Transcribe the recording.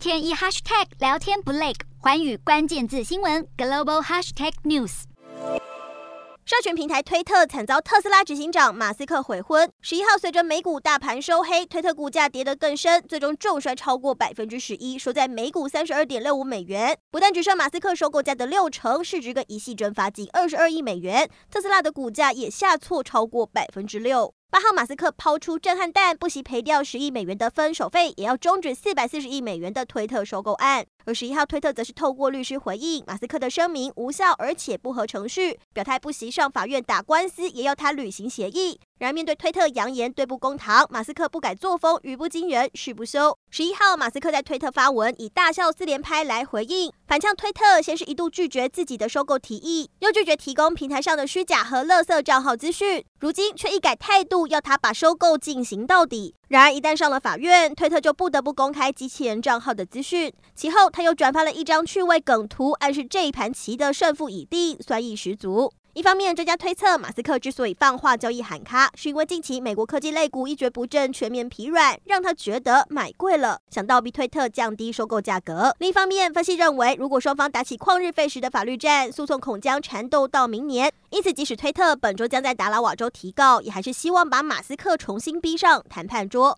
天一 hashtag 聊天不累，寰宇关键字新闻 global hashtag news。社群平台推特惨遭特斯拉执行长马斯克悔婚。十一号，随着美股大盘收黑，推特股价跌得更深，最终重摔超过百分之十一，收在每股三十二点六五美元。不但只剩马斯克收购价的六成，市值更一系蒸发近二十二亿美元。特斯拉的股价也下挫超过百分之六。八号，马斯克抛出震撼弹，不惜赔掉十亿美元的分手费，也要终止四百四十亿美元的推特收购案。而十一号，推特则是透过律师回应马斯克的声明无效，而且不合程序，表态不惜上法院打官司，也要他履行协议。然而，面对推特扬言对簿公堂，马斯克不改作风，语不惊人誓不休。十一号，马斯克在推特发文，以大笑四连拍来回应，反呛推特先是一度拒绝自己的收购提议，又拒绝提供平台上的虚假和垃圾账号资讯，如今却一改态度，要他把收购进行到底。然而，一旦上了法院，推特就不得不公开机器人账号的资讯。其后，他又转发了一张趣味梗图，暗示这一盘棋的胜负已定，酸意十足。一方面，专家推测，马斯克之所以放话交易喊卡，是因为近期美国科技类股一蹶不振，全面疲软，让他觉得买贵了，想倒逼推特降低收购价格。另一方面，分析认为，如果双方打起旷日费时的法律战，诉讼恐将缠斗到明年。因此，即使推特本周将在达拉瓦州提告，也还是希望把马斯克重新逼上谈判桌。